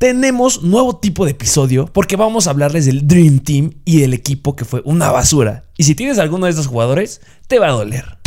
Tenemos nuevo tipo de episodio porque vamos a hablarles del Dream Team y del equipo que fue una basura. Y si tienes alguno de estos jugadores, te va a doler.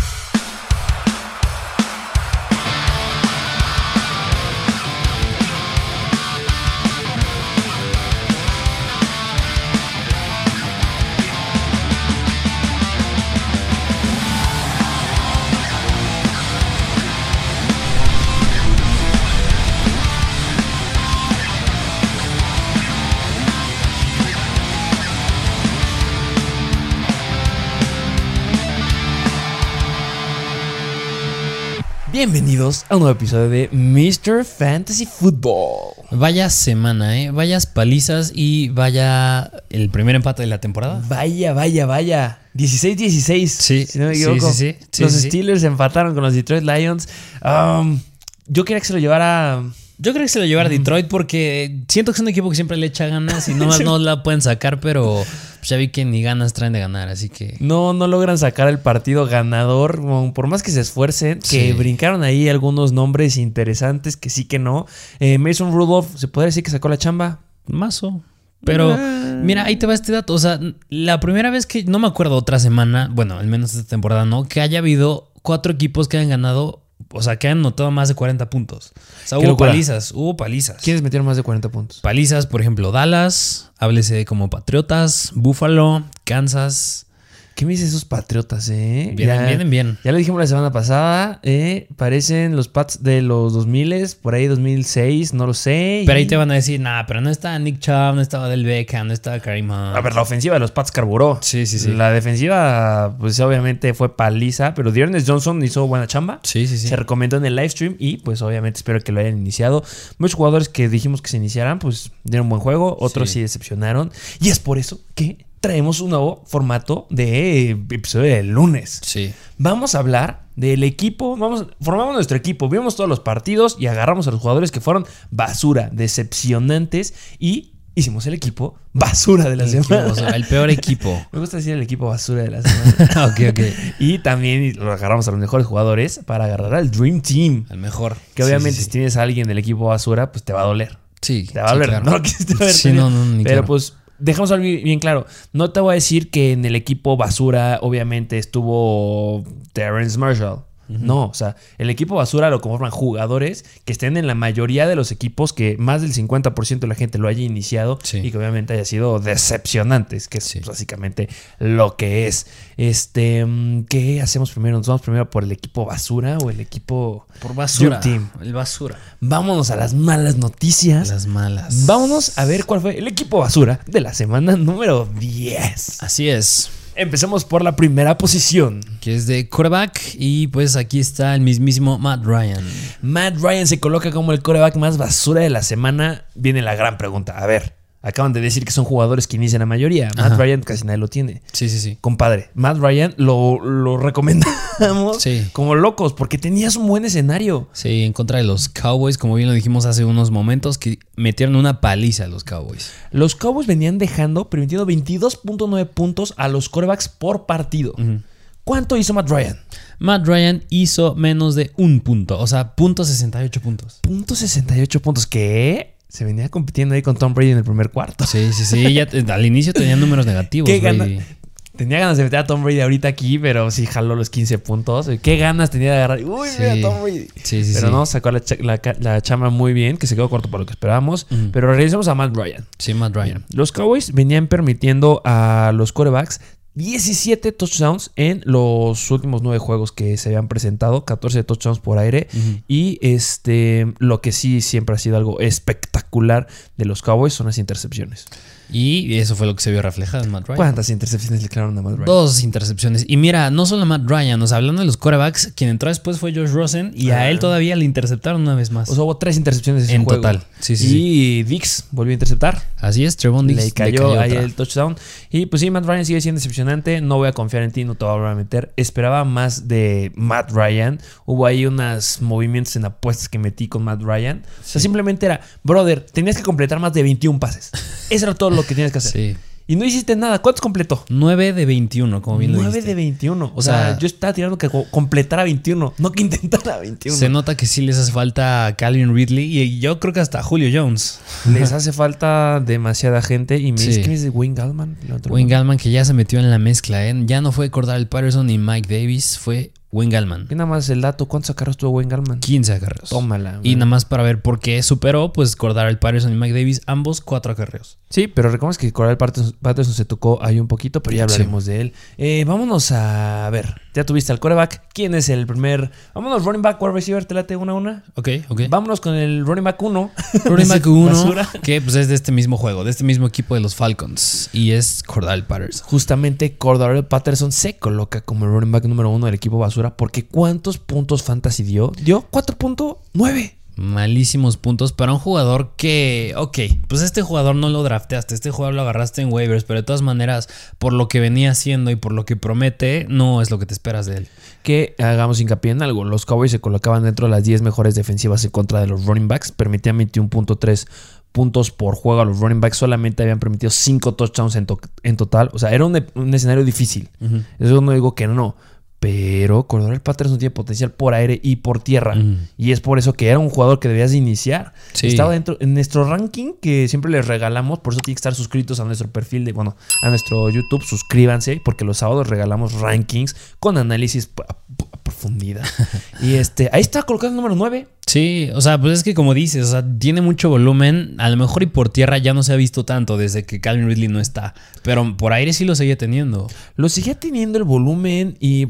Bienvenidos a un nuevo episodio de Mr. Fantasy Football. Vaya semana, ¿eh? Vayas palizas y vaya el primer empate de la temporada. Vaya, vaya, vaya. 16-16. Sí, si no me equivoco. sí, sí, sí, los. Steelers empataron con los Detroit Lions. Um, yo quería que se lo llevara. Yo creo que se lo lleva a Detroit porque siento que es un equipo que siempre le echa ganas y no, Sí. no la pueden sacar, pero pues, ya vi que ni ganas traen de ganar, así que... No, no logran sacar el partido ganador. Por más que se esfuercen, que Sí. brincaron ahí algunos nombres interesantes que sí que no. Eh, Mason Rudolph, ¿se podría decir que sacó la chamba? Mazo. Pero Ah. mira, ahí te va este dato. O sea, la primera vez que, no me acuerdo otra semana, bueno, al menos esta temporada, ¿no? Que haya habido cuatro equipos que hayan ganado, o sea, que hayan notado más de 40 puntos. O sea, hubo palizas, hubo palizas. ¿Quiénes metieron más de 40 puntos? Palizas, por ejemplo, Dallas, háblese como Patriotas, Buffalo, Kansas. ¿Qué me dicen esos patriotas, eh? Vienen, Ya- vienen bien. Ya lo dijimos la semana pasada, eh, parecen los Pats de los 2000, por ahí 2006, no lo sé. Pero y- ahí te van a decir, nah, pero no está Nick Chubb, no estaba Del Beckham, no estaba Karim Hunt. A ver, la ofensiva de los Pats carburó. Sí, sí, sí. La defensiva, pues obviamente fue paliza, pero Dearness Johnson hizo buena chamba. Sí, sí, sí. Se recomendó en el live stream y pues obviamente espero que lo hayan iniciado. Muchos jugadores que dijimos que se iniciaran, pues dieron buen juego, otros sí, Sí. decepcionaron. Y es por eso que traemos un nuevo formato de episodio del lunes. Sí. Vamos a hablar del equipo, vamos, formamos nuestro equipo, vimos todos los partidos y agarramos a los jugadores que fueron basura, decepcionantes y hicimos el equipo basura de la El, equipo, o sea, el peor equipo. Me gusta decir el equipo basura de la semana. ok, ok. y también lo agarramos a los mejores jugadores para agarrar al Dream Team. El mejor. Que Sí, obviamente sí, si tienes a alguien del equipo basura, pues te va a doler. Sí, Te va a doler. claro. No lo quisiste ver Sí, venir. no, no, ni Pero claro. pues dejamos algo bien claro. No te voy a decir que en el equipo basura obviamente estuvo Terrence Marshall. No, o sea, el equipo basura lo conforman jugadores que estén en la mayoría de los equipos que más del 50% de la gente lo haya iniciado Sí. y que obviamente haya sido decepcionantes, que es Sí. básicamente lo que es. Este, mm, ¿qué hacemos primero? ¿Nos vamos primero por el equipo basura o el equipo Por basura. Team? El basura. Vámonos a las malas noticias. Las malas. Vámonos a ver cuál fue el equipo basura de la semana número 10. Así es. Empecemos por la primera posición. Que es de quarterback. Y pues aquí está el mismísimo Matt Ryan. Matt Ryan se coloca como el coreback más basura de la semana. Viene la gran pregunta. A ver, acaban de decir que son jugadores que inician la mayoría. Matt. Ryan casi nadie lo tiene. Sí, sí, sí. Compadre, Matt Ryan lo, lo recomendamos Sí. como locos porque tenías un buen escenario. Sí, en contra de los Cowboys, como bien lo dijimos hace unos momentos, que metieron una paliza a los Cowboys. Los Cowboys venían dejando, permitiendo 22.9 puntos a los corebacks por partido. ¿Cuánto hizo Matt Ryan? Matt Ryan hizo menos de un punto, o sea, punto 68 puntos. Punto 68 puntos. ¿Qué? Se venía compitiendo ahí con Tom Brady en el primer cuarto. Sí, sí, sí. Ya al inicio tenía números negativos. ¿Qué gana- Tenía ganas de meter a Tom Brady ahorita aquí, pero sí jaló los 15 puntos. ¿Qué ganas tenía de agarrar? Uy, Sí. mira Tom Brady. Sí, sí, pero no, sacó la, la chama muy bien, que se quedó corto para lo que esperábamos. Pero regresamos a Matt Ryan. Sí, Matt Ryan. Los Cowboys venían permitiendo a los corebacks 17 touchdowns en los últimos 9 juegos que se habían presentado, 14 touchdowns por aire. Y este, lo que sí siempre ha sido algo espectacular de los Cowboys son las intercepciones. Y eso fue lo que se vio reflejado en Matt Ryan. ¿Cuántas intercepciones le clavaron a Matt Ryan? Dos intercepciones. Y mira, no solo a Matt Ryan, o sea, hablando de los quarterbacks, quien entró después fue Josh Rosen y Ah. a él todavía le interceptaron una vez más. O sea, hubo tres intercepciones En juego. total. Sí, sí, y Dix volvió a interceptar. Así es, Trevon Diggs le cayó, ahí el touchdown. Y pues sí, Matt Ryan sigue siendo decepcionante. No voy a confiar en ti, no te voy a volver a meter. Esperaba más de Matt Ryan. Hubo ahí unos movimientos en apuestas que metí con Matt Ryan. O sea, Sí. simplemente era, brother, tenías que completar más de 21 pases. Eso era todo lo que tienes que hacer. Sí. Y no hiciste nada. ¿Cuántos completó? 9 de 21, como bien lo 9 dijiste. de 21. O, sea, yo estaba tirando que co- completara 21, no que intentara 21. Se nota que sí les hace falta a Calvin Ridley y yo creo que hasta Julio Jones. Les hace falta demasiada gente. Y me Sí. dice, ¿quién es de Wayne Gallman? Wayne Gallman que ya se metió en la mezcla, ¿eh? Ya no fue Cordell Patterson ni Mike Davis, fue Wayne Gallman. Y nada más el dato, ¿cuántos acarreos tuvo Wayne Gallman? 15 acarreos. Tómala. Y güey. nada más para ver por qué superó, pues Patterson y Mike Davis, ambos cuatro acarreos. Sí, pero recordemos que Coral Patterson, Patterson se tocó ahí un poquito, pero ya Sí. hablaremos de él. Eh, vámonos a ver. Ya tuviste al coreback. ¿Quién es el primer? Vámonos, running back, wide receiver, te late una a una. Ok, ok. Vámonos con el running back 1. Running back 1, que pues es de este mismo juego, de este mismo equipo de los Falcons. Y es Cordell Patterson. Justamente Cordell Patterson se coloca como el running back número uno del equipo basura. Porque ¿cuántos puntos fantasy dio? Dio 4.9. Malísimos puntos para un jugador que, ok, pues este jugador no lo drafteaste, este jugador lo agarraste en waivers, pero de todas maneras, por lo que venía haciendo y por lo que promete, no es lo que te esperas de él. Que hagamos hincapié en algo. Los Cowboys se colocaban dentro de las 10 mejores defensivas en contra de los running backs. Permitían 21.3 puntos por juego a los running backs. Solamente habían permitido 5 touchdowns en, to- en total. O sea, era un, un escenario difícil. Eso no digo que no. Pero Cordell Patterson tiene potencial por aire y por tierra. Ujú. Y es por eso que era un jugador que debías de iniciar. Sí. Estaba dentro en nuestro ranking que siempre les regalamos. Por eso tienen que estar suscritos a nuestro perfil de, bueno, a nuestro YouTube. Suscríbanse porque los sábados regalamos rankings con análisis profundidad. y este, ahí está colocado el número 9. Sí, o sea, pues es que como dices, o sea, tiene mucho volumen, a lo mejor y por tierra ya no se ha visto tanto desde que Calvin Ridley no está, pero por aire sí lo seguía teniendo. Lo seguía teniendo el volumen y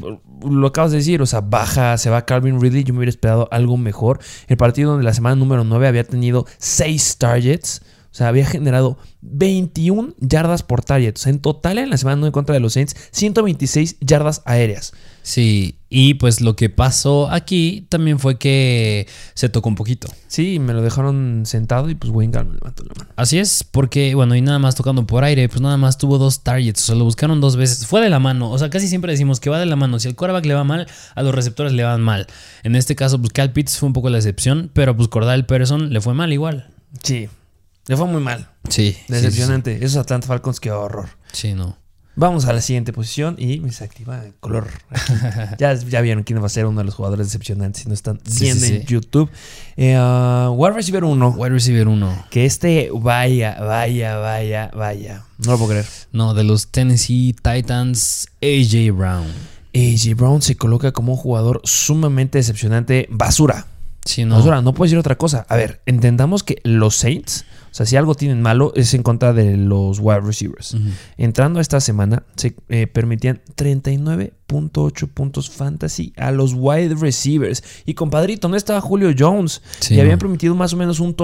lo acabas de decir, o sea, baja, se va Calvin Ridley. Yo me hubiera esperado algo mejor. El partido donde la semana número 9 había tenido 6 targets. O sea, había generado 21 yardas por target. O sea, en total en la semana 9 en contra de los Saints, 126 yardas aéreas. Sí, y pues lo que pasó aquí también fue que se tocó un poquito. Sí, me lo dejaron sentado y pues Wayne Gallman levantó la mano. Así es, porque bueno, y nada más tocando por aire, pues nada más tuvo dos targets, o sea, lo buscaron dos veces, fue de la mano, o sea, casi siempre decimos que va de la mano, si el quarterback le va mal, a los receptores le van mal. En este caso, pues Cal Pitts fue un poco la excepción, pero pues Cordell Patterson le fue mal igual. Sí, le fue muy mal. Sí. Decepcionante. Esos Atlanta Falcons, qué horror. Sí, no. Vamos a la siguiente posición y me se activa el color. ya, ya vieron quién va a ser uno de los jugadores decepcionantes si no están viendo sí, en sí. YouTube. Eh, ah, wide receiver 1. Wide receiver 1. Que este, vaya, vaya, vaya, vaya. No lo puedo creer. No, de los Tennessee Titans, AJ Brown. AJ Brown se coloca como un jugador sumamente decepcionante. Basura. Sí, no. Basura, no puedo decir otra cosa. A ver, entendamos que los Saints, o sea, si algo tienen malo, es en contra de los wide receivers. Entrando a esta semana, se eh, permitían 39.8 puntos fantasy a los wide receivers. Y compadrito, no estaba Julio Jones. Sí, y habían permitido más o menos un,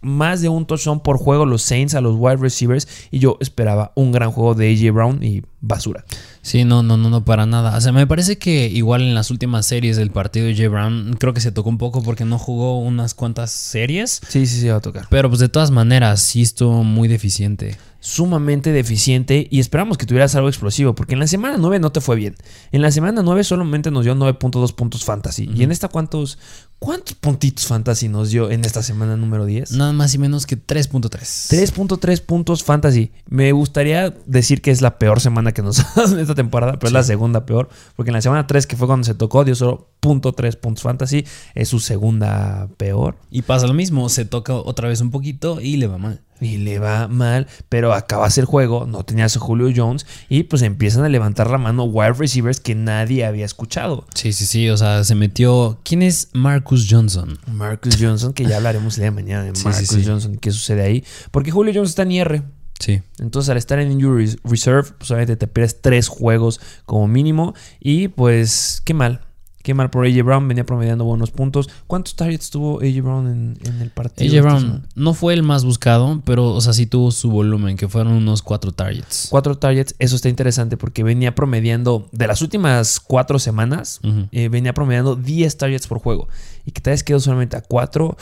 más de un touchdown por juego los Saints a los wide receivers. Y yo esperaba un gran juego de AJ Brown y basura. Sí, no, no, no, no, para nada. O sea, me parece que igual en las últimas series del partido de J. Brown, creo que se tocó un poco porque no jugó unas cuantas series. Sí, sí, sí, va a tocar. Pero pues de todas maneras, sí estuvo muy deficiente. sumamente deficiente y esperamos que tuvieras algo explosivo, porque en la semana 9 no te fue bien. En la semana 9 solamente nos dio 9.2 puntos fantasy. ¿Y en esta cuántos, cuántos puntitos fantasy nos dio en esta semana número 10? Nada más y menos que 3.3. 3.3 puntos fantasy. Me gustaría decir que es la peor semana que nos ha dado en esta temporada, pero es la segunda peor, porque en la semana 3 que fue cuando se tocó dio solo .3 puntos fantasy, es su segunda peor. Y pasa lo mismo, se toca otra vez un poquito y le va mal. Y le va mal, pero acabas el juego, no tenías a Julio Jones y pues empiezan a levantar la mano wide receivers que nadie había escuchado. Sí, sí, sí, o sea, se metió... ¿Quién es Marcus Johnson? Marcus Johnson, que ya hablaremos el día de mañana de Sí, Marcus sí, sí. Johnson, qué sucede ahí. Porque Julio Jones está en IR. Sí. Entonces, al estar en Injury Reserve, pues obviamente te pierdes tres juegos como mínimo. Y pues, qué mal. Qué mal por AJ Brown, venía promediando buenos puntos. ¿Cuántos targets tuvo AJ Brown en, en el partido? AJ Brown no fue el más buscado, pero, o sea, sí tuvo su volumen, que fueron unos cuatro targets. Cuatro targets, eso está interesante porque venía promediando, de las últimas cuatro semanas, eh, venía promediando 10 targets por juego. Y que te hayas quedado solamente a cuatro.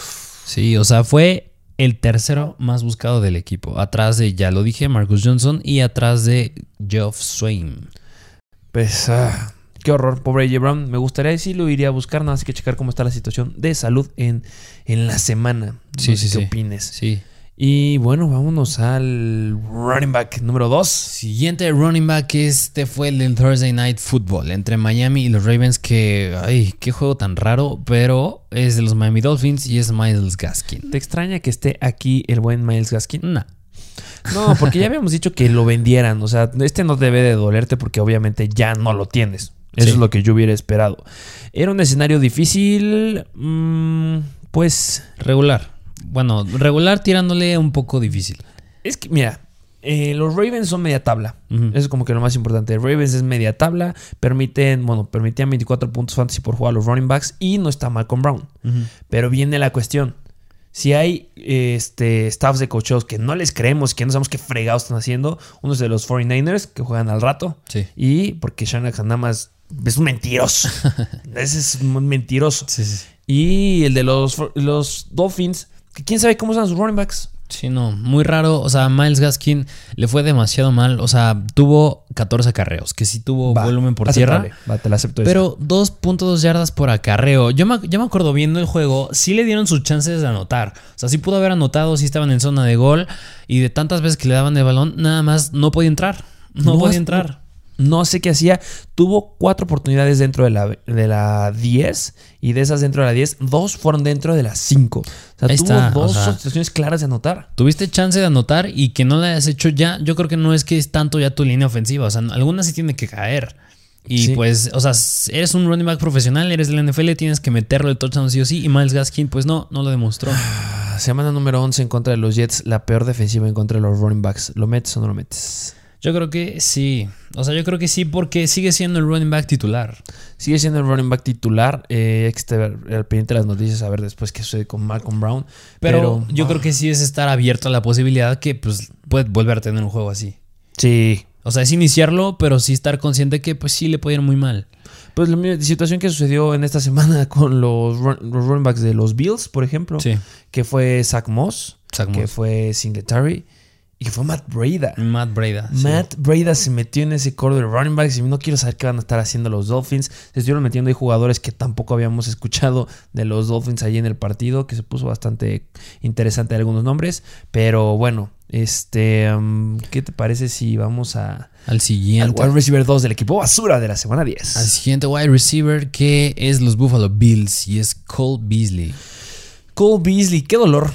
Sí, o sea, fue el tercero más buscado del equipo. Atrás de, ya lo dije, Marcus Johnson y atrás de Geoff Swain. Pues, ah, qué horror, pobre AJ Brown. Me gustaría decir lo iría a buscar, nada más que checar cómo está la situación de salud en, en la semana. No Sí, sé sí, qué sí. opines. Sí. Y bueno, vámonos al running back número 2. Siguiente running back, este fue el del Thursday Night Football entre Miami y los Ravens. Que, ay, qué juego tan raro, pero es de los Miami Dolphins y es Miles Gaskin. ¿Te extraña que esté aquí el buen Miles Gaskin? No. No, porque ya habíamos dicho que lo vendieran. O sea, este no debe de dolerte porque obviamente ya no lo tienes. Eso Sí. es lo que yo hubiera esperado. Era un escenario difícil. mm, pues Regular. Bueno, regular tirándole un poco difícil. es que, mira, eh, los Ravens son media tabla. Eso es como que lo más importante. Ravens es media tabla. Permiten, bueno, permitían 24 puntos fantasy por jugar a los running backs y no está Malcolm Brown. Pero viene la cuestión. Si hay este, staffs de coacheos que no les creemos, que no sabemos qué fregados están haciendo, uno es de los 49ers que juegan al rato. Sí. Y porque Shanahan nada más es un mentiroso. Ese es un mentiroso. Sí, sí. Y el de los, los Dolphins, que quién sabe cómo están sus running backs. Sí, no, muy raro. O sea, Miles Gaskin le fue demasiado mal. O sea, tuvo 14 acarreos, que sí tuvo Va, volumen por aceptable. tierra. Va, te la acepto. Pero 2.2 yardas por acarreo. Yo me, yo me acuerdo viendo el juego, sí le dieron sus chances de anotar. O sea, sí pudo haber anotado, sí estaban en zona de gol. Y de tantas veces que le daban el balón, nada más no podía entrar. No, No, podía entrar. No sé qué hacía. Tuvo cuatro oportunidades dentro de la, de la 10. Y de esas dentro de la 10, dos fueron dentro de las 5. O sea, Ahí tuvo está, o dos sea. situaciones claras de anotar. Tuviste chance de anotar y que no la hayas hecho ya. Yo creo que no es que es tanto ya tu línea ofensiva. O sea, alguna sí tiene que caer. Y Sí. pues, o sea, eres un running back profesional, eres de la NFL, tienes que meterlo el touchdown sí o sí. Y Miles Gaskin, pues no, no lo demostró. Ah, Semana número 11 en contra de los Jets. La peor defensiva en contra de los running backs. ¿Lo metes o no lo metes? Yo creo que sí. O sea, yo creo que sí porque sigue siendo el running back titular. Sigue siendo el running back titular. Eh, hay que estar al pendiente de las noticias a ver después qué sucede con Malcolm Brown. Pero, Pero, yo ah, creo que sí es estar abierto a la posibilidad que pues puede volver a tener un juego así. Sí. O sea, es iniciarlo, pero sí estar consciente que pues sí le puede ir muy mal. Pues la situación que sucedió en esta semana con los, run- los running backs de los Bills, por ejemplo. Sí. Que fue Zach Moss. Zach Que Moss. fue Singletary. Y que fue Matt Breda. Matt Breda. sí. Matt Breda se metió en ese core de running backs y no quiero saber qué van a estar haciendo los Dolphins. Se estuvieron metiendo ahí jugadores que tampoco habíamos escuchado de los Dolphins allí en el partido, que se puso bastante interesante algunos nombres. Pero bueno, este, um, ¿qué te parece si vamos a, Al al siguiente. wide receiver 2 del equipo basura de la semana 10? Al siguiente wide receiver que es los Buffalo Bills y es Cole Beasley. Cole Beasley, qué dolor.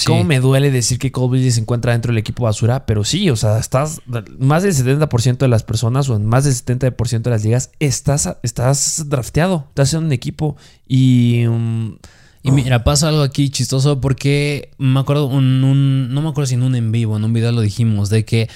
Sí. Cómo me duele decir que Cole Beasley se encuentra dentro del equipo basura, pero sí, o sea, estás más del 70% de las personas o en más del 70% de las ligas estás, estás drafteado, estás en un equipo y um, Y mira, pasa algo aquí chistoso porque me acuerdo, un, un- no me acuerdo si en un en vivo, en un video lo dijimos, de que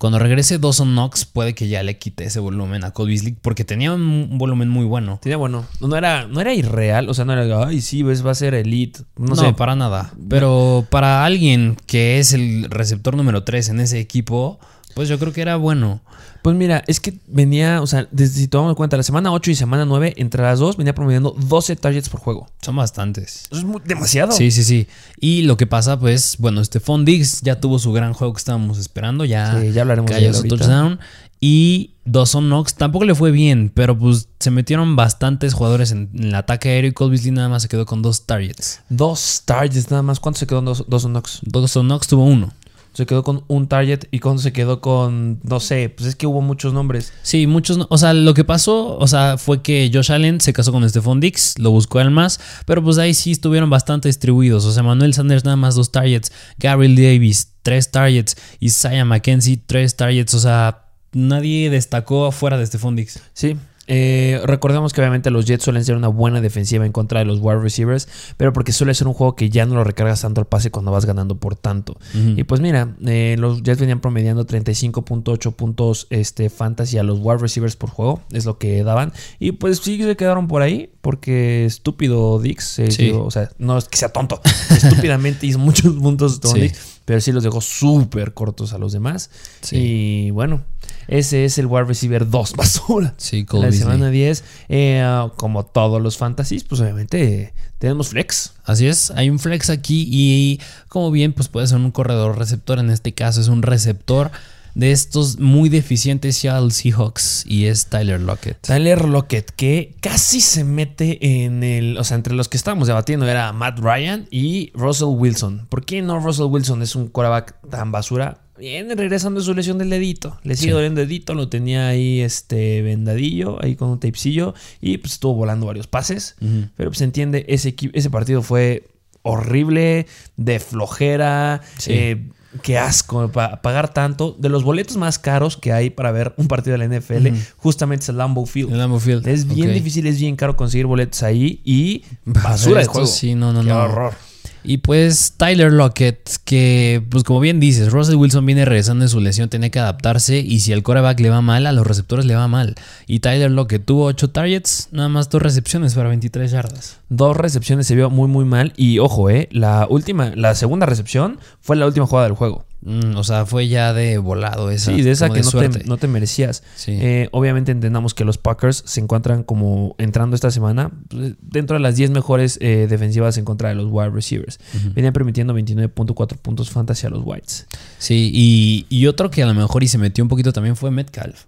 cuando regrese Dawson Knox puede que ya le quite ese volumen a Cole Beasley porque tenía un, volumen muy bueno. tenía bueno, no era, no era irreal, o sea, no era, ay, sí, ves, va a ser elite, no, No, sé, para nada. Pero para alguien que es el receptor número 3 en ese equipo, pues yo creo que era bueno. Pues mira, es que venía, o sea, desde si tomamos en cuenta la semana 8 y semana 9, entre las dos venía promediando 12 targets por juego. Son bastantes. Eso es muy- demasiado. Sí, sí, sí. Y lo que pasa, pues, bueno, Stephon Diggs ya tuvo su gran juego que estábamos esperando. Ya, Sí, ya hablaremos de su touchdown. Y Dawson Knox tampoco le fue bien, pero pues se metieron bastantes jugadores en, en el ataque aéreo y Beasley nada más se quedó con dos targets. Dos targets nada más. ¿Cuánto se quedó en dos, dos Knox? Dawson Knox tuvo uno. Se quedó con un target y cuando se quedó con, no sé, pues es que hubo muchos nombres. Sí, muchos, no- o sea, lo que pasó, o sea, fue que Josh Allen se casó con Stephon Diggs, lo buscó él más, pero pues ahí sí estuvieron bastante distribuidos, o sea, Manuel Sanders nada más dos targets, Gabriel Davis tres targets, Isaiah McKenzie tres targets, o sea, nadie destacó afuera de Stephon Diggs. Sí. Eh, recordemos que obviamente los Jets suelen ser una buena defensiva en contra de los wide receivers, pero porque suele ser un juego que ya no lo recargas tanto al pase cuando vas ganando por tanto. Y pues mira, eh, los Jets venían promediando 35.8 puntos este, fantasy a los wide receivers por juego, es lo que daban. Y pues sí se quedaron por ahí, porque estúpido Dix, eh, Sí. digo, o sea, no es que sea tonto, estúpidamente hizo muchos puntos Sí. Pero sí los dejó súper cortos a los demás. Sí. Y bueno, ese es el wide receiver 2 basura. Sí, Cole la Beasley. semana 10, eh, ah, como todos los fantasies, pues obviamente eh, tenemos flex. Así es, hay un flex aquí y como bien, pues puede ser un corredor receptor, en este caso es un receptor. de estos muy deficientes Seattle Seahawks y es Tyler Lockett. Tyler Lockett, que casi se mete en el. O sea, entre los que estábamos debatiendo era Matt Ryan y Russell Wilson. ¿Por qué no Russell Wilson es un quarterback tan basura? Viene regresando de su lesión del dedito. Le sigue Sí. doliendo el dedito, lo tenía ahí este vendadillo, ahí con un tapecillo, y pues estuvo volando varios pases. Pero pues se entiende, ese, ese partido fue horrible, de flojera, Sí. eh, qué asco, pa- pagar tanto. De los boletos más caros que hay para ver un partido de la NFL, Ujú. justamente es el Lambeau Field. El Lambeau Field. Es bien difícil, es bien caro conseguir boletos ahí y basura de juego. Sí, no, no, Qué no. horror. Y pues Tyler Lockett, que pues como bien dices, Russell Wilson viene regresando de su lesión, tiene que adaptarse y si el quarterback le va mal, a los receptores le va mal. Y Tyler Lockett tuvo 8 targets, nada más dos recepciones para 23 yardas. Dos recepciones se vio muy muy mal y ojo, eh, la última, la segunda recepción fue la última jugada del juego. Mm, o sea, fue ya de volado esa. Sí, de esa que de no te, no te merecías. Sí. Eh, obviamente entendamos que los Packers se encuentran como entrando esta semana pues, dentro de las 10 mejores eh, defensivas en contra de los wide receivers. Venían permitiendo 29.4 puntos fantasy a los Whites. Sí, y, y otro que a lo mejor y se metió un poquito también fue Metcalf.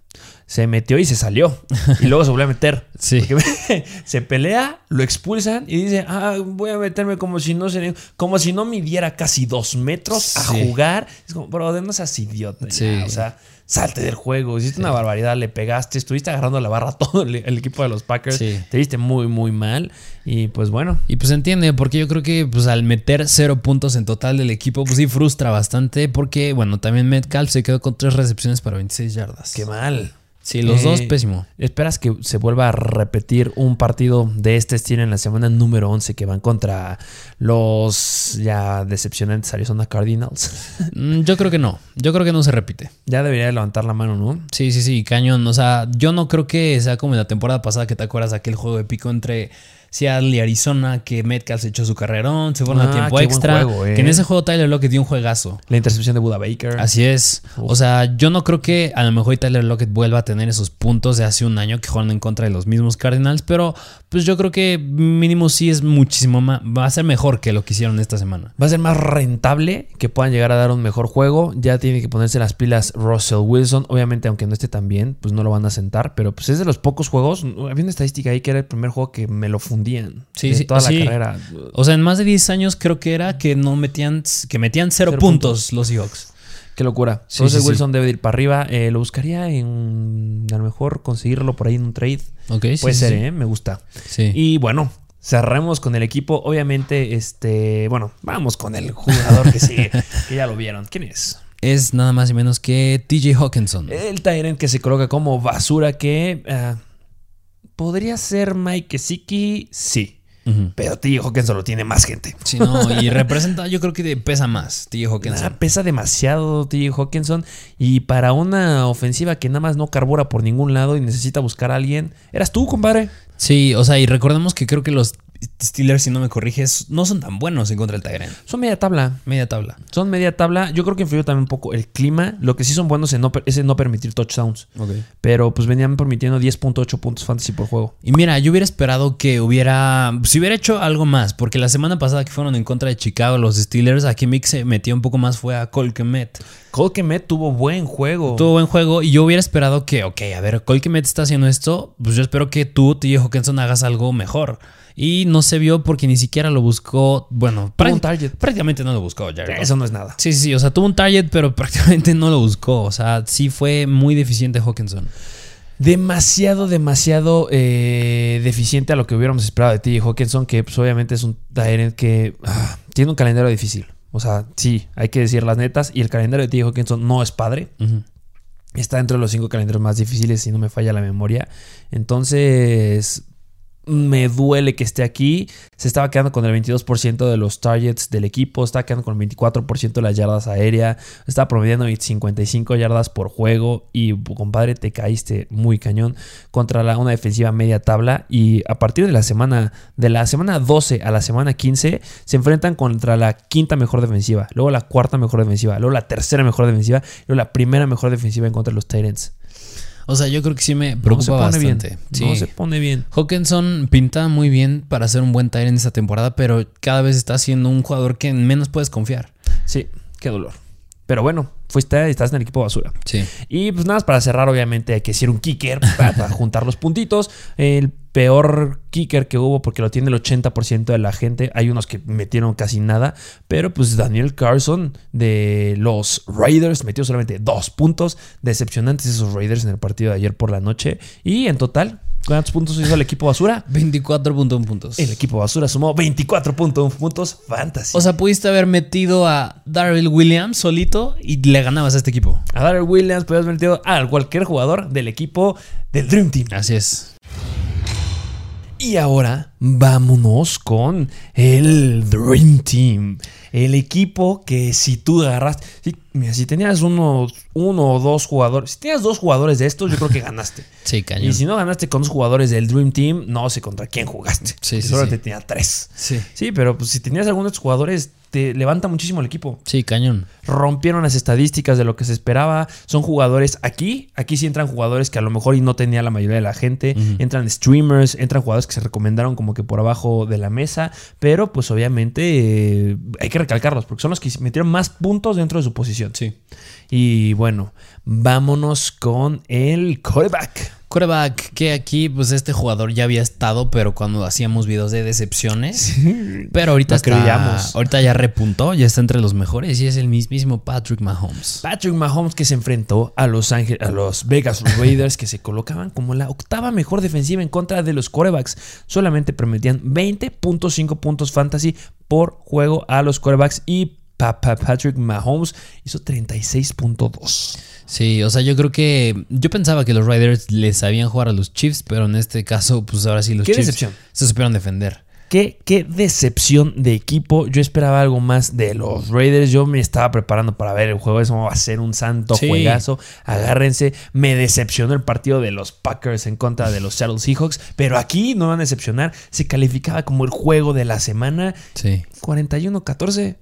Se metió y se salió. Y luego se volvió a meter. Sí. Se pelea, lo expulsan y dice, ah, voy a meterme como si no se, como si no midiera casi dos metros a jugar. Es como, brother, no seas idiota. ya". Sí. O sea, salte del juego. Hiciste una barbaridad, le pegaste, estuviste agarrando la barra a todo el, el equipo de los Packers. Sí. Te viste muy, muy mal. Y pues bueno. Y pues entiende, porque yo creo que pues al meter cero puntos en total del equipo, pues sí frustra bastante, porque bueno, también Metcalf se quedó con tres recepciones para 26 yardas. Qué mal. Sí, los Eh, dos pésimo. ¿Esperas que se vuelva a repetir un partido de este estilo en la semana número 11 que van contra los ya decepcionantes Arizona Cardinals? Mm, Yo creo que no, yo creo que no se repite. ya debería de levantar la mano, ¿no? Sí, sí, sí, cañón. O sea, yo no creo que sea como en la temporada pasada que te acuerdas de aquel juego épico entre Seattle y Arizona, que Metcalf se echó su carrerón, se fueron Ah, a tiempo extra. juego, eh. Que en ese juego Tyler Lockett dio un juegazo. La intercepción de Buda Baker. Así es. O sea, yo no creo que a lo mejor Tyler Lockett vuelva a tener esos puntos de hace un año que juegan en contra de los mismos Cardinals, pero pues yo creo que mínimo sí es muchísimo más, va a ser mejor que lo que hicieron esta semana. Va a ser más rentable que puedan llegar a dar un mejor juego. Ya tiene que ponerse las pilas Russell Wilson. Obviamente, aunque no esté tan bien, pues no lo van a sentar. Pero pues es de los pocos juegos. Había una estadística ahí que era el primer juego que me lo fundían. Sí, de sí, toda sí. la carrera. O sea, en más de 10 años creo que era que no metían, que metían cero, Cero puntos, los Seahawks. Qué locura. Sí, sí. Wilson debe de ir para arriba. Eh, lo buscaría en. A lo mejor conseguirlo por ahí en un trade. Ok, sí, Puede ser. ¿eh? Me gusta. Sí. Y bueno, cerremos con el equipo. Obviamente, este. Bueno, vamos con el jugador que sigue. que ya lo vieron. ¿Quién es? Es nada más y menos que TJ Hawkinson. El Tyrant que se coloca como basura que. ah, ¿Podría ser Mike Gesicki? Sí. Pero T. Hawkinson lo tiene más gente. Sí, no, y representa, yo creo que pesa más TJ Hawkinson. pesa demasiado T. Hawkinson. Y para una ofensiva que nada más no carbura por ningún lado y necesita buscar a alguien. Eras tú, compadre. Sí, o sea, y recordemos que creo que los Steelers, si no me corriges, no son tan buenos en contra del Tyrant. Son media tabla. Media tabla. Son media tabla. Yo creo que influyó también un poco el clima. Lo que sí son buenos no, es en no permitir touchdowns. Pero pues venían permitiendo 10.8 puntos fantasy por juego. Y mira, yo hubiera esperado que hubiera. Si hubiera hecho algo más, porque la semana pasada que fueron en contra de Chicago los Steelers, aquí Mick se metió un poco más, fue a Colquemet. Cole Kemet tuvo buen juego. Tuvo buen juego y yo hubiera esperado que, ok, a ver, Colquemet está haciendo esto, pues yo espero que tú, TJ Hawkinson, hagas algo mejor. Y no se vio porque ni siquiera lo buscó. Bueno, Tuvo un práct- target. prácticamente no lo buscó, Jared. Eso no es nada. Sí, sí, sí, o sea, tuvo un target, pero prácticamente no lo buscó. O sea, sí fue muy deficiente Hawkinson. Demasiado, demasiado eh, deficiente a lo que hubiéramos esperado de ti, Hawkinson, que pues, obviamente es un Tyrant que ah, tiene un calendario difícil. O sea, sí, hay que decir las netas. Y el calendario de T. Hawkinson no es padre. Está dentro de los cinco calendarios más difíciles, si no me falla la memoria. Entonces, me duele que esté aquí. Se estaba quedando con el 22% de los targets del equipo. Estaba quedando con el 24% de las yardas aéreas. Estaba promediando 55 yardas por juego. Y, compadre, te caíste muy cañón contra una defensiva media tabla. Y a partir de la semana, de la semana 12 a la semana 15, se enfrentan contra la quinta mejor defensiva. Luego la cuarta mejor defensiva. Luego la tercera mejor defensiva. Luego la primera mejor defensiva en contra de los Titans. O sea, yo creo que sí me preocupa bastante. bien. Sí. No se pone bien. Hawkinson pinta muy bien para ser un buen Tyrant esta temporada, pero cada vez está siendo un jugador que menos puedes confiar. Sí, qué dolor. Pero bueno, fuiste, estás en el equipo basura. Sí. Y pues nada más para cerrar, obviamente hay que decir un kicker para, para juntar los puntitos. El peor kicker que hubo, porque lo tiene el 80% de la gente. Hay unos que metieron casi nada. Pero pues Daniel Carson de los Raiders metió solamente dos puntos. Decepcionantes esos Raiders en el partido de ayer por la noche. Y en total, ¿cuántos puntos hizo el equipo basura? 24.1 puntos. El equipo basura sumó 24.1 puntos. Fantasy. O sea, pudiste haber metido a Darrell Williams solito y le ganabas a este equipo. a Darrell Williams, puedes haber metido a cualquier jugador del equipo del Dream Team. Así es. Y ahora vámonos con el Dream Team. El equipo que si tú agarras. Si, mira, si tenías uno, uno o dos jugadores. Si tenías dos jugadores de estos, yo creo que ganaste. Sí, cañón. y si no ganaste con dos jugadores del Dream Team, no sé contra quién jugaste. Sí, sí, Solo sí. te tenía tres. Sí. Sí, pero pues si tenías algunos de estos jugadores, te levanta muchísimo el equipo Sí, cañón. rompieron las estadísticas de lo que se esperaba. Son jugadores aquí, aquí sí entran jugadores que a lo mejor y no tenía la mayoría de la gente. Entran streamers, entran jugadores que se recomendaron como que por abajo de la mesa. Pero pues obviamente eh, hay que recalcarlos porque son los que metieron más puntos dentro de su posición. Sí. Y bueno, vámonos con el quarterback. Quarterback, que aquí, pues este jugador ya había estado, pero cuando hacíamos videos de decepciones. Pero ahorita está, ahorita ya repuntó, ya está entre los mejores y es el mismísimo Patrick Mahomes. Patrick Mahomes que se enfrentó a los, Ángel- a los Vegas Raiders que se colocaban como la octava mejor defensiva en contra de los quarterbacks. Solamente permitían 20.5 puntos fantasy por juego a los quarterbacks y Patrick Mahomes hizo 36.2. Sí, o sea, yo creo que yo pensaba que los Riders les sabían jugar a los Chiefs, pero en este caso, pues ahora sí los Qué Chiefs decepción. se supieron defender. Qué, qué decepción de equipo. Yo esperaba algo más de los Raiders. Yo me estaba preparando para ver el juego. Eso va a ser un santo Sí. juegazo. Agárrense. Me decepcionó el partido de los Packers en contra de los Seattle Seahawks. Pero aquí no van a decepcionar. Se calificaba como el juego de la semana. Sí, 41-14.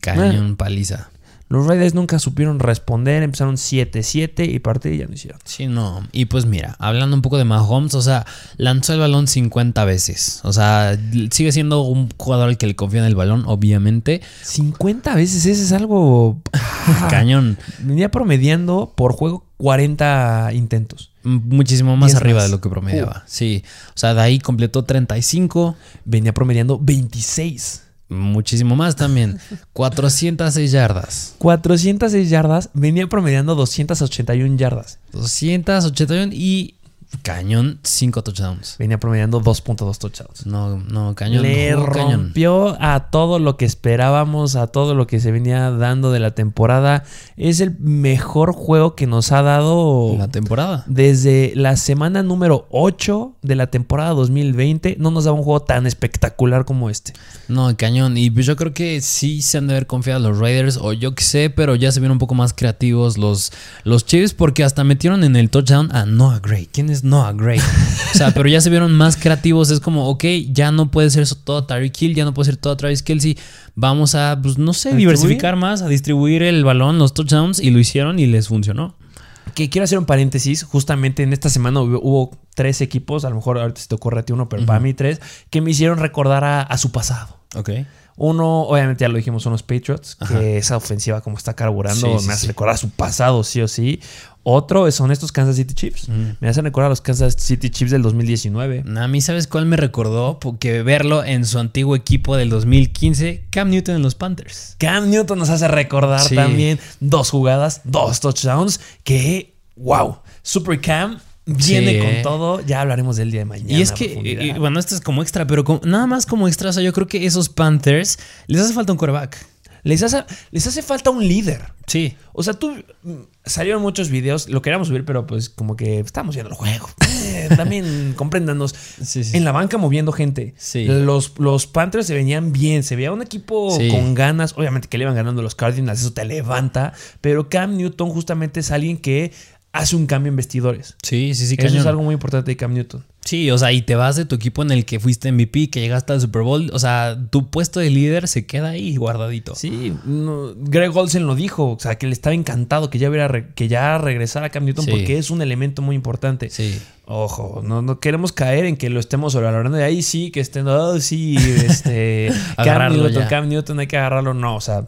Cañón, paliza. Los Raiders nunca supieron responder. Empezaron 7-7 y partido ya no hicieron. Sí, no. Y pues mira, hablando un poco de Mahomes, o sea, lanzó el balón 50 veces. O sea, sigue siendo un jugador al que le confía en el balón, obviamente. 50 veces. Ese es algo. Cañón. Venía promediando por juego 40 intentos. Muchísimo más arriba más. de lo que promediaba. Sí. O sea, de ahí completó 35. Venía promediando 26. Muchísimo más también. 406 yardas. 406 yardas, venía promediando 281 yardas. 281 y cañón 5 touchdowns. Venía promediando 2.2 touchdowns. No, no, cañón. Le cañón. rompió a todo lo que esperábamos, a todo lo que se venía dando de la temporada. Es el mejor juego que nos ha dado La temporada. desde la semana número 8 de la temporada 2020. No nos daba un juego tan espectacular como este. No, cañón. Y pues yo creo que sí se han de haber confiado los Raiders, o yo qué sé, pero ya se vieron un poco más creativos los, los Chiefs, porque hasta metieron en el touchdown a Noah Gray. ¿Quién es Noah Gray? o sea, pero ya se vieron más creativos. Es como, ok, ya no puede ser eso todo Tyreek Hill, ya no puede ser todo Travis Kelsey. Vamos a, pues no sé, ¿A diversificar más, a distribuir el balón, los touchdowns, y lo hicieron y les funcionó. Que quiero hacer un paréntesis. Justamente en esta semana hubo, hubo tres equipos, a lo mejor ahorita se te ocurre a ti uno, pero para mí tres, que me hicieron recordar a, a su pasado. Ok. Uno, obviamente ya lo dijimos, son los Patriots, Ajá. que esa ofensiva como está carburando Sí, sí, me hace sí. recordar a su pasado, sí o sí. Otro son estos Kansas City Chiefs. Me hacen recordar a los Kansas City Chiefs del 2019. A mí, ¿sabes cuál me recordó? Porque verlo en su antiguo equipo del 2015, Cam Newton en los Panthers. Cam Newton nos hace recordar Sí. también dos jugadas, dos touchdowns, que, wow, Super Cam viene Sí, con eh. todo. Ya hablaremos del día de mañana. Y es que, bueno, esto es como extra, pero como- nada más como extra, o sea, yo creo que esos Panthers les hace falta un quarterback. Les, hace, les hace falta un líder. Sí. O sea, tú mm, salieron muchos videos, lo queríamos subir, pero pues como que estamos viendo el juego. Eh, también compréndanos. Sí, sí. En la banca moviendo gente. Sí. Los, los Panthers se venían bien, se veía un equipo con ganas. Obviamente que le iban ganando los Cardinals, eso te levanta. Pero Cam Newton justamente es alguien que hace un cambio en vestidores. Sí, sí, sí, Eso es cañón. algo muy importante de Cam Newton. Sí, o sea, y te vas de tu equipo en el que fuiste MVP, que llegaste al Super Bowl, o sea, tu puesto de líder se queda ahí guardadito. Sí, no, Greg Olsen lo dijo, o sea, que le estaba encantado que ya, hubiera que ya regresara Cam Newton Sí. porque es un elemento muy importante. Sí. Ojo, no, no queremos caer en que lo estemos sobrevalorando de ahí sí, que estén, oh, sí, este, Cam Newton, ya. Cam Newton, hay que agarrarlo. No, o sea,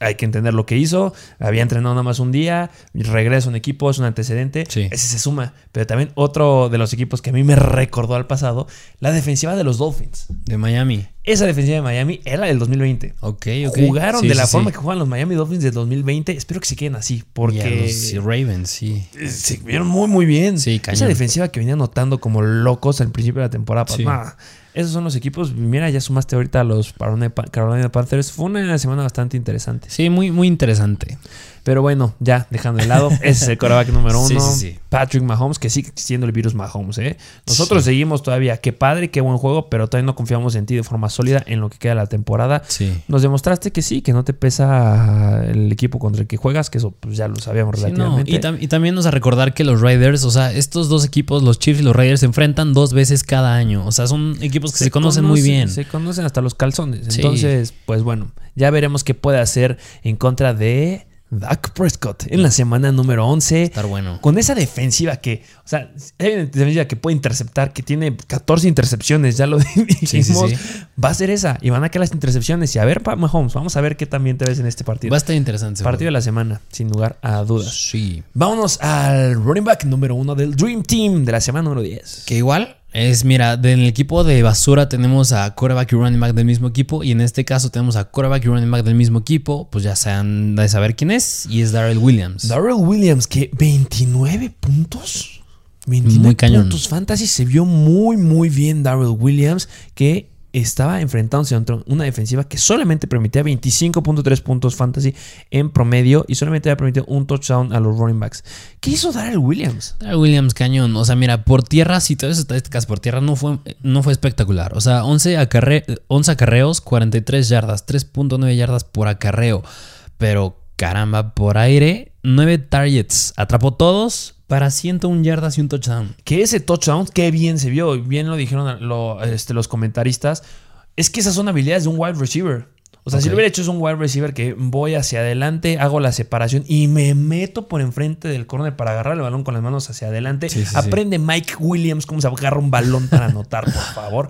hay que entender lo que hizo. Había entrenado nada más un día, regreso a un equipo, es un antecedente. Sí. Ese se suma. Pero también otro de los equipos que a mí me recordó al pasado, la defensiva de los Dolphins. De Miami. Esa defensiva de Miami era del 2020. Ok, ok. Jugaron Sí, de la sí, forma que juegan los Miami Dolphins del 2020. Espero que se queden así, porque los sí, Ravens, sí. se vieron muy, muy bien. Sí, Esa cañón. defensiva que venía anotando como locos al principio de la temporada. pues, nah, esos son los equipos. Mira, ya sumaste ahorita a los Carolina Panthers. Fue una semana bastante interesante. Sí, muy, muy interesante. Pero bueno, ya dejando de lado, ese es el coreback número uno. sí, sí. Patrick Mahomes, que sigue siendo el virus Mahomes. ¿eh? Nosotros seguimos todavía. Qué padre, qué buen juego, pero todavía no confiamos en ti de forma sólida en lo que queda de la temporada. Sí. Nos demostraste que sí, que no te pesa el equipo contra el que juegas, que eso pues, ya lo sabíamos no, relativamente. Y, tam- y también nos a recordar que los Raiders, o sea, estos dos equipos, los Chiefs y los Raiders, se enfrentan dos veces cada año. O sea, son equipos que se, conocen muy bien. Se conocen hasta los calzones. Entonces, pues bueno, ya veremos qué puede hacer en contra de Dak Prescott en la semana número 11. Estar bueno. Con esa defensiva que, o sea, hay una defensiva que puede interceptar, que tiene 14 intercepciones, ya lo dijimos. sí. Va a ser esa. Y van a caer las intercepciones. Y a ver, Mahomes, vamos a ver qué también te ves en este partido. Va a estar interesante. Partido de la semana, sin lugar a dudas. Sí. Vámonos al running back número uno del Dream Team de la semana número 10. Que igual es, mira, en el equipo de basura tenemos a quarterback y running back del mismo equipo. Y en este caso tenemos a quarterback y running back del mismo equipo. Pues ya se han de saber quién es. Y es Darrell Williams. Darrell Williams, que 29 puntos. 29 Muy cañón. puntos fantasy. Se vio muy, muy bien Darrell Williams, que estaba enfrentándose a una defensiva que solamente permitía 25.3 puntos fantasy en promedio y solamente había permitido un touchdown a los running backs. ¿Qué hizo Darrell Williams? Darrell Williams cañón. O sea, mira, por tierra, si todas esas estadísticas por tierra no fue, no fue espectacular. O sea, 11, acarre- 11 acarreos, 43 yardas, 3.9 yardas por acarreo. Pero caramba, por aire, 9 targets. Atrapó todos para 101 yardas y un touchdown. Que ese touchdown, qué bien se vio. Bien lo dijeron lo- este, los comentaristas. Es que esas son habilidades de un wide receiver. O sea, si lo hubiera hecho es un wide receiver que voy hacia adelante, hago la separación y me meto por enfrente del corner para agarrar el balón con las manos hacia adelante. Sí, sí, sí. Aprende Mike Williams cómo se agarra un balón para anotar, por favor.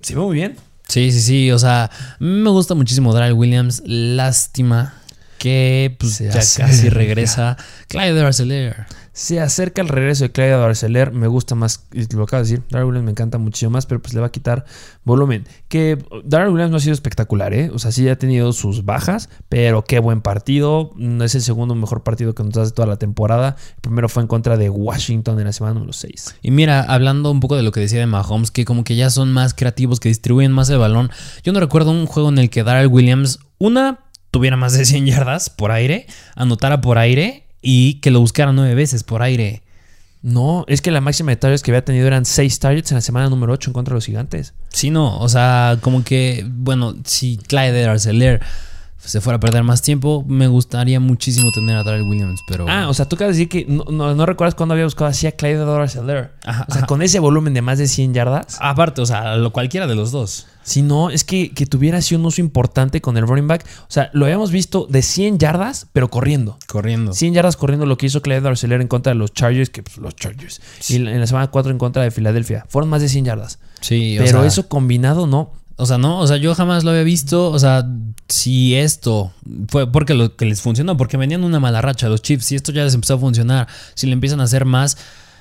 Se ve muy bien. Sí, sí, sí. O sea, me gusta muchísimo Darrell Williams. Lástima que pues, ya casi regresa Clyde Arcelor. Se acerca el regreso de Clyde Barceler. Me gusta más, lo acabo de decir, Darrell Williams me encanta muchísimo más, pero pues le va a quitar volumen. Que Darrell Williams no ha sido espectacular, ¿eh? O sea, sí ha tenido sus bajas, pero qué buen partido. Es el segundo mejor partido que nos hace toda la temporada. El primero fue en contra de Washington en la semana número 6. Y mira, hablando un poco de lo que decía de Mahomes, que como que ya son más creativos, que distribuyen más el balón. Yo no recuerdo un juego en el que Darrell Williams, una, tuviera más de 100 yardas por aire, anotara por aire y que lo buscara nueve veces por aire. No, es que la máxima de targets que había tenido eran 6 targets en la semana número 8 en contra de los gigantes. Sí, no, o sea, como que, bueno, si Clyde Arcelor se fuera a perder más tiempo, me gustaría muchísimo tener a Darrell Williams, pero... Ah, o sea, tú acabas de decir que no, no- no recuerdas cuándo había buscado así a Clyde Barceler. Ajá, O sea, ajá. con ese volumen de más de 100 yardas. Aparte, o sea, lo cualquiera de los dos. Si no, es que, que tuviera así un uso importante con el running back. O sea, lo habíamos visto de 100 yardas, pero corriendo. Corriendo. 100 yardas corriendo lo que hizo Clyde Arcelor en contra de los Chargers, que pues, los Chargers. Y en la- semana 4 en contra de Filadelfia. Fueron más de 100 yardas. Sí, o pero sea, eso combinado, no. O sea, no, o sea, yo jamás lo había visto. O sea, si esto fue porque lo que les funcionó, porque venían una mala racha los Chiefs, si esto ya les empezó a funcionar, si le empiezan a hacer más,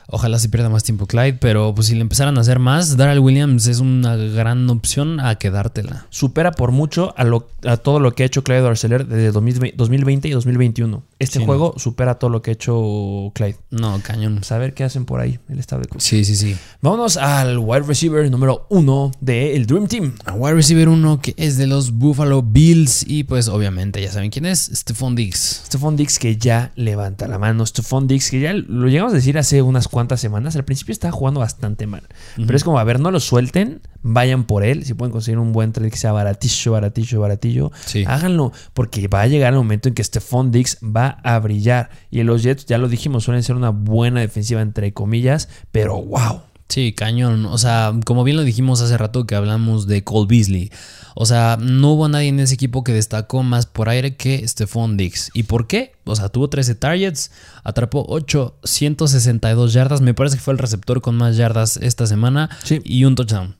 ojalá se pierda más tiempo Clyde, pero pues si le empezaran a hacer más, Darrell Williams es una gran opción a quedártela. Supera por mucho a, lo- a todo lo que ha hecho Clyde Arcelor desde 2020 2020 y 2021. Este Sí, juego supera todo lo que ha hecho Clyde. No, cañón. Ver qué hacen por ahí, el estado de cosas. Sí, sí, sí. Vámonos al wide receiver número uno del Dream Team. A wide receiver uno que es de los Buffalo Bills y pues obviamente ya saben quién es, Stephon Diggs. Stephon Dix que ya levanta la mano. Stephon Dix que ya lo llegamos a decir hace unas cuantas semanas. Al principio estaba jugando bastante mal. Pero es como, a ver, no lo suelten. Vayan por él. Si pueden conseguir un buen trade que sea baratillo, baratillo, baratillo. Sí. Háganlo. Porque va a llegar el momento en que Stephon Dix va a brillar. Y los Jets, ya lo dijimos, suelen ser una buena defensiva entre comillas. Pero wow. Sí, cañón. O sea, como bien lo dijimos hace rato que hablamos de Cole Beasley. O sea, no hubo nadie en ese equipo que destacó más por aire que Stephon Diggs. ¿Y por qué? O sea, tuvo 13 targets, atrapó 8, 162 yardas. Me parece que fue el receptor con más yardas esta semana. Sí. Y un touchdown.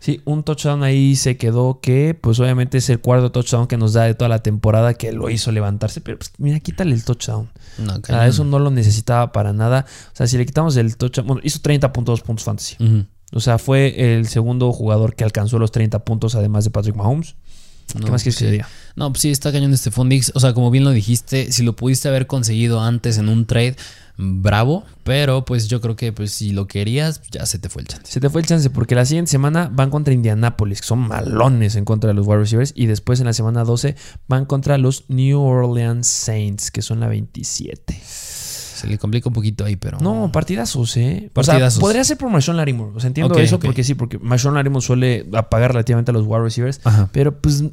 Sí, un touchdown ahí se quedó que, pues obviamente es el cuarto touchdown que nos da de toda la temporada que lo hizo levantarse. Pero pues, mira, quítale el touchdown. No, Ah, cañón. eso no lo necesitaba para nada. O sea, si le quitamos el touchdown, bueno, hizo 30.2 puntos fantasy. Ujú. O sea, fue el segundo jugador que alcanzó los 30 puntos, además de Patrick Mahomes. No, ¿Qué más quieres sí. que te diga? No, pues sí, está cañón este Fundix. O sea, como bien lo dijiste, si lo pudiste haber conseguido antes en un trade, bravo. Pero pues yo creo que pues si lo querías, ya se te fue el chance. Se te fue el chance porque la siguiente semana van contra Indianapolis, que son malones en contra de los wide receivers. Y después en la semana 12 van contra los New Orleans Saints, que son la 27. Se le complica un poquito ahí, pero. No, partidazos, ¿eh? O Partidazos. sea, podría ser por Marshawn Larimore. O sea, entiendo eso porque sí, porque Marshawn Larimore suele apagar relativamente a los wide receivers. Ajá. Pero pues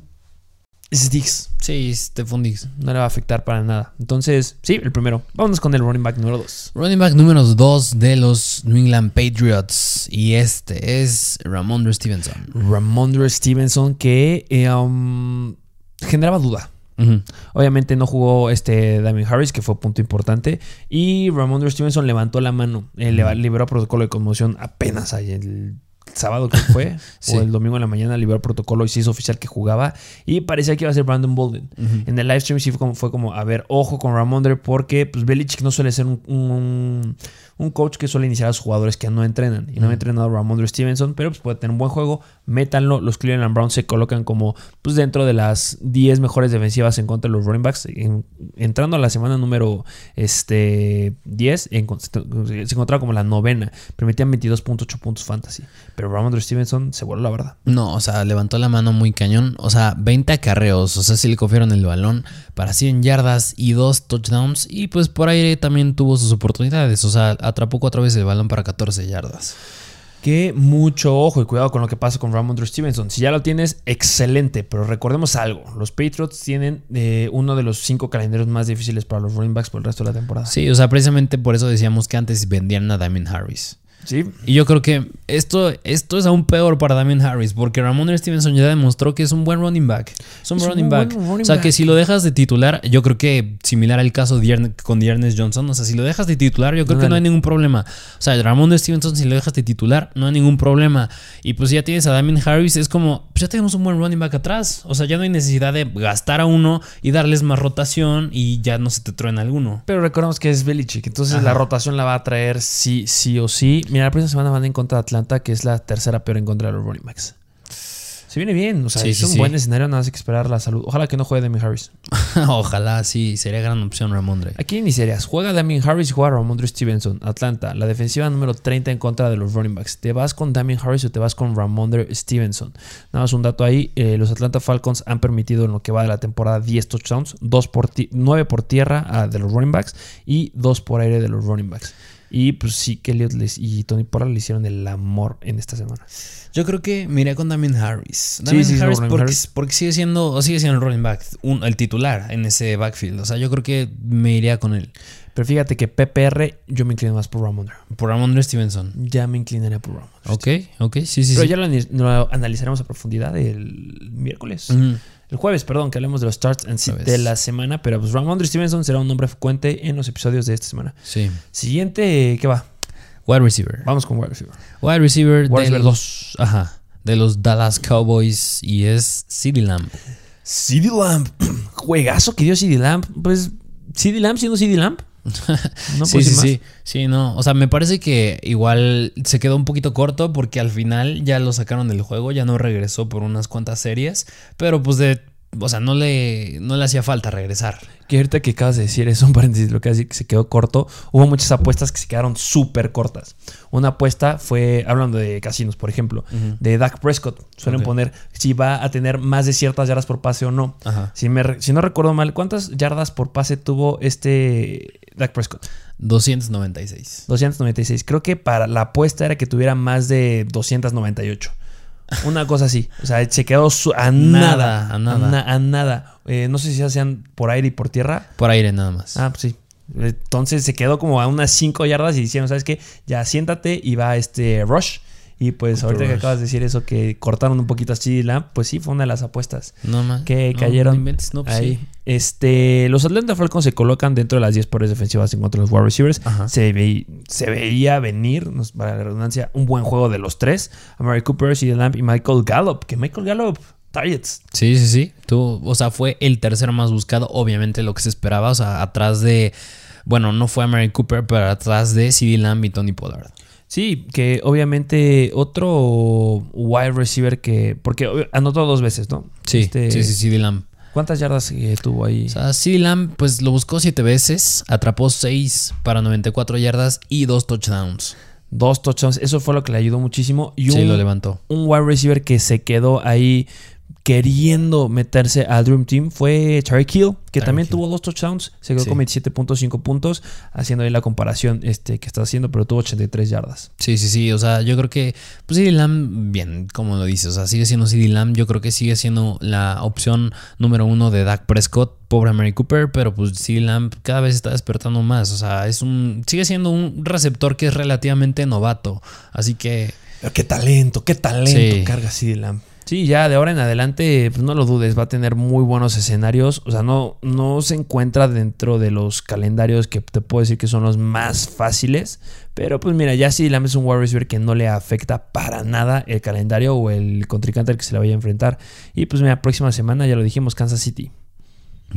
es Diggs. Sí, este Fundix. No le va a afectar para nada. Entonces, sí, el primero. Vámonos con el running back número 2. Running back número 2 de los New England Patriots. Y este es Ramondre Stevenson. Ramondre Stevenson, que eh, um, generaba duda. Obviamente no jugó este Damien Harris, que fue punto importante. Y Ramondre Stevenson levantó la mano. Eh, liberó protocolo de conmoción apenas ahí el sábado que fue. Sí. O el domingo en la mañana liberó protocolo y se hizo oficial que jugaba. Y parecía que iba a ser Brandon Bolden. En el live stream sí fue como, fue como, a ver, ojo con Ramondre porque pues Belichick no suele ser un, un- un coach que suele iniciar a sus jugadores que no entrenan. Y no ha entrenado Ramondre Stevenson, pero pues puede tener un buen juego. Métanlo. Los Cleveland Browns se colocan como pues dentro de las 10 mejores defensivas en contra de los running backs. En- entrando a la semana número este, 10, en- se encontraba como la novena. Permitían 22.8 puntos fantasy. Pero Ramondre Stevenson se voló la verdad. No, o sea, levantó la mano muy cañón. O sea, 20 acarreos. O sea, sí le confiaron el balón para 100 yardas y 2 touchdowns. Y pues por aire también tuvo sus oportunidades. O sea, atrapó cuatro veces el balón para 14 yardas. Que mucho ojo y cuidado con lo que pasa con Ramondre Stevenson. Si ya lo tienes, excelente. Pero recordemos algo: los Patriots tienen eh, uno de los cinco calendarios más difíciles para los running backs por el resto de la temporada. Sí, o sea, precisamente por eso decíamos que antes vendían a Damien Harris. Sí. Y yo creo que esto, esto es aún peor para Damien Harris, porque Ramon Stevenson ya demostró que es un buen running back. Es un Es un running back. running o sea, que si lo dejas de titular, yo creo que similar al caso de con Dearness Johnson, o sea, si lo dejas de titular, yo creo que no hay ningún problema. O sea, Ramon Stevenson, si lo dejas de titular, no hay ningún problema. Y pues ya tienes a Damien Harris, es como, pues ya tenemos un buen running back atrás. O sea, ya no hay necesidad de gastar a uno y darles más rotación y ya no se te truena alguno. Pero recordemos que es Belichick. Entonces Ajá. la rotación la va a traer sí, sí o sí. Mira, la próxima semana van en contra de Atlanta, que es la tercera peor en contra de los running backs. Se viene bien. O sea, Sí, es sí, un sí. buen escenario. Nada más hay que esperar la salud. Ojalá que no juegue Damien Harris. Ojalá, sí, sería gran opción Ramondre. Aquí iniciarías. Juega Damien Harris y juega Ramondre Stevenson. Atlanta, la defensiva número 30 en contra de los running backs. ¿Te vas con Damien Harris o te vas con Ramondre Stevenson? Nada más un dato ahí. eh, los Atlanta Falcons han permitido en lo que va de la temporada 10 touchdowns, 2 por ti- 9 por tierra ah, de los running backs y 2 por aire de los running backs. Y pues sí, que Elliott les- y Tony Pollard le hicieron el amor en esta semana. Yo creo que me iré con Damien Harris. Damien sí, sí, Harris, porque, Harris. porque sigue siendo, o sigue siendo el running back, un- el titular en ese backfield. O sea, yo creo que me iría con él. Pero fíjate que PPR yo me inclino más por Ramondre. Por Ramondre Stevenson. Ya me inclinaría por Ramondre. Ok, ok, sí, sí, Pero sí. ya lo, analizaremos a profundidad el miércoles. Ujú. El jueves, perdón, que hablemos de los starts and sit Jueves. de la semana. Pero pues Ramondre Stevenson será un nombre frecuente en los episodios de esta semana. Sí. Siguiente, ¿qué va? Wide receiver. Vamos con wide receiver. Wide receiver Wide de los, ajá, de los Dallas Cowboys y es CeeDee Lamb. CD Lamp. Juegazo que dio CD Lamp. Pues CD Lamp siendo CD Lamp. No sí, puedo sí, más. sí. Sí, no. O sea, me parece que igual se quedó un poquito corto porque al final ya lo sacaron del juego, ya no regresó por unas cuantas series. Pero pues de. O sea, no le, no le hacía falta regresar. Que ahorita que acabas de decir eso, un paréntesis, lo que decir que se quedó corto, hubo muchas apuestas que se quedaron súper cortas. Una apuesta fue, hablando de casinos, por ejemplo, de Dak Prescott. Suelen poner si va a tener más de ciertas yardas por pase o no. Ajá. Si, me si no recuerdo mal, ¿cuántas yardas por pase tuvo este Dak Prescott? 296. 296. Creo que para la apuesta era que tuviera más de 298. Una cosa así. O sea, se quedó su- a nada. Nada, a nada. na- a nada. Eh, no sé si hacían por aire y por tierra. Por aire nada más. Ah, pues sí. Entonces se quedó como a unas 5 yardas y dijeron, ¿sabes qué? Ya siéntate y va este Rush. Y pues ahorita que acabas de decir eso, que cortaron un poquito a CD Lamb, pues sí, fue una de las apuestas. no que No, cayeron no inventes, no, pues ahí. sí. Este, los Atlanta Falcons se colocan dentro de las 10 peores defensivas en contra de los wide receivers. Se, ve- se veía venir, nos- para la redundancia, un buen juego de los tres. Amari Cooper, CeeDee Lamb y Michael Gallup. Que Michael Gallup, targets. Sí, sí, sí. Tú, o sea, fue el tercero más buscado, obviamente lo que se esperaba, o sea, atrás de, bueno, no fue a Mary Cooper, pero atrás de CD Lamb y Tony Pollard. Sí, que obviamente otro wide receiver que. Porque anotó dos veces, ¿no? Sí, Este, sí, sí, CD Lamb. ¿Cuántas yardas eh, tuvo ahí? O sea, CD Lamb, pues lo buscó siete veces, atrapó seis para 94 yardas y dos touchdowns. Dos touchdowns. Eso fue lo que le ayudó muchísimo. Y Sí, un, lo levantó. un wide receiver que se quedó ahí queriendo meterse al Dream Team fue Tyreek Hill, que también Hill. tuvo dos touchdowns. Se quedó Sí. con 27.5 puntos, haciendo ahí la comparación este, que está haciendo, pero tuvo 83 yardas. Sí, sí, sí. O sea, yo creo que, pues CD Lamb, bien, como lo dices, o sea, sigue siendo CD Lamb. Yo creo que sigue siendo la opción número uno de Dak Prescott, pobre Mary Cooper, pero pues CD Lamb cada vez está despertando más. O sea, es un, sigue siendo un receptor que es relativamente novato. Así que, Pero qué talento, qué talento Sí. carga CD Lamb. Sí, ya de ahora en adelante, pues no lo dudes, va a tener muy buenos escenarios. O sea, no, no se encuentra dentro de los calendarios que te puedo decir que son los más fáciles. Pero pues mira, ya CD Lamb es un wide receiver que no le afecta para nada el calendario o el contrincante al que se le vaya a enfrentar. Y pues mira, próxima semana, ya lo dijimos, Kansas City.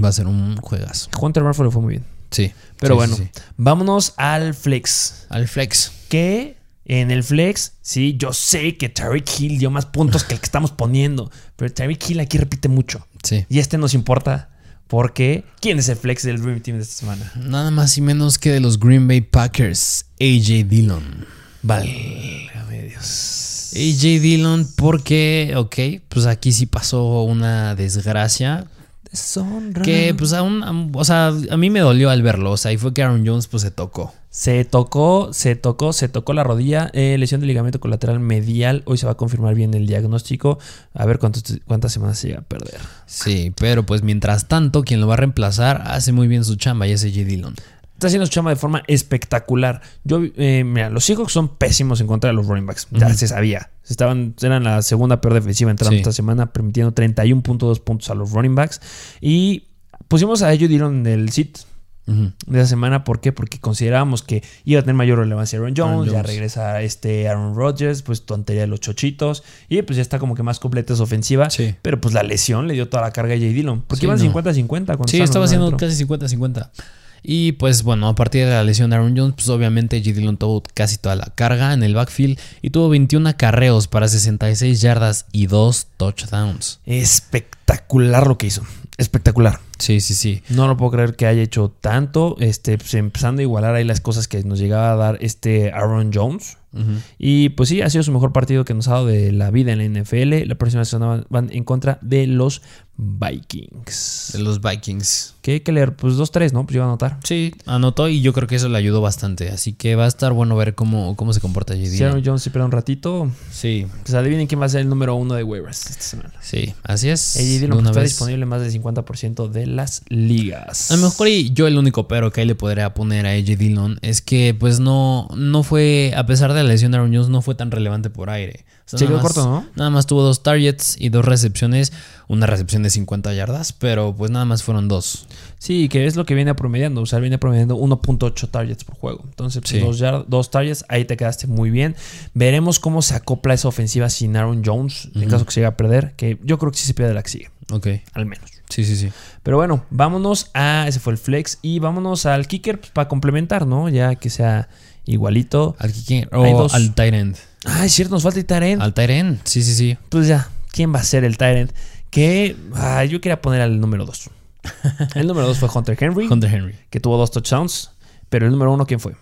va a ser un juegazo. Hunter Murphy le fue muy bien. Sí. Pero Sí, bueno, sí, sí. vámonos al flex. Al flex. que en el flex, sí, yo sé que Tyreek Hill dio más puntos que el que estamos poniendo, pero Tyreek Hill aquí repite mucho. Sí. Y este nos importa porque ¿quién es el flex del Dream Team de esta semana? Nada más y menos que de los Green Bay Packers, AJ Dillon. Válgame Dios. AJ Dillon, porque, ok, pues aquí sí pasó una desgracia. Deshonra. Que pues aún, o sea, a mí me dolió al verlo. O sea, y fue que Aaron Jones pues se tocó. Se tocó, se tocó, se tocó la rodilla, eh, lesión de ligamento colateral medial. Hoy se va a confirmar bien el diagnóstico. A ver cuántos- cuántas semanas se llega a perder. Sí, pero pues mientras tanto, quien lo va a reemplazar hace muy bien su chamba y es AJ Dillon. Está haciendo su chamba de forma espectacular. Yo, eh, mira, los Seahawks son pésimos en contra de los running backs. Ya se sabía. Estaban, eran la segunda peor defensiva entrando Sí. esta semana, permitiendo 31.2 puntos a los running backs. Y pusimos a ellos dieron el sit de esa semana. ¿Por qué? Porque considerábamos que iba a tener mayor relevancia Aaron Jones. Aaron Ya regresa este Aaron Rodgers, pues tontería de los chochitos. Y pues ya está como que más completa esa ofensiva. Sí. Pero pues la lesión le dio toda la carga a J. Dillon. Porque Sí, iban no. 50-50. cuando Sí, estaba haciendo casi 50-50. Y pues bueno, a partir de la lesión de Aaron Jones, pues obviamente G. Dillon tuvo casi toda la carga en el backfield y tuvo 21 acarreos para 66 yardas y 2 touchdowns. Espectacular lo que hizo. Espectacular. Sí, sí, sí. No lo puedo creer que haya hecho tanto. Este, pues, empezando a igualar ahí las cosas que nos llegaba a dar este Aaron Jones. Y pues sí, ha sido su mejor partido que nos ha dado de la vida en la NFL. La próxima semana van- en contra de los Vikings. De los Vikings. ¿Qué hay que leer? Pues 2-3, ¿no? Pues yo voy a anotar. Sí, anotó y yo creo que eso le ayudó bastante. Así que va a estar bueno ver cómo, cómo se comporta G. Si Aaron. Jones se espera un ratito, Sí, pues adivinen quién va a ser el número uno de waivers esta semana. sí, así es. De Dillon una está vez. disponible más del 50% de las ligas. A lo mejor y yo el único pero que ahí le podría poner a AJ Dillon es que pues no, no fue, a pesar de la lesión de Aaron Jones, no fue tan relevante por aire. O sea, Se quedó corto, ¿no? Nada más tuvo dos targets y dos recepciones, una recepción de 50 yardas, pero pues nada más fueron dos. Sí, que es lo que viene promediando. O sea, viene promediando 1.8 targets por juego. Entonces, pues, Sí. dos, yard- dos targets, ahí te quedaste muy bien. Veremos cómo se acopla esa ofensiva sin Aaron Jones, en Ujú. caso que se llegue a perder. Que yo creo que sí se pierde la que sigue, Ok, al menos. Sí, sí, sí. Pero bueno, vámonos a. Ese fue el flex. Y vámonos al kicker pues, para complementar, ¿no? Ya que sea igualito. Al kicker o al tight end. Ah, es cierto, nos falta el Tyrant. Al tight end, sí, sí, sí. Pues ya, ¿quién va a ser el Tyrant? Que ah, yo quería poner al número 2. El número 2 fue Hunter Henry, Hunter Henry. que tuvo dos touchdowns. Pero el número 1, ¿quién fue?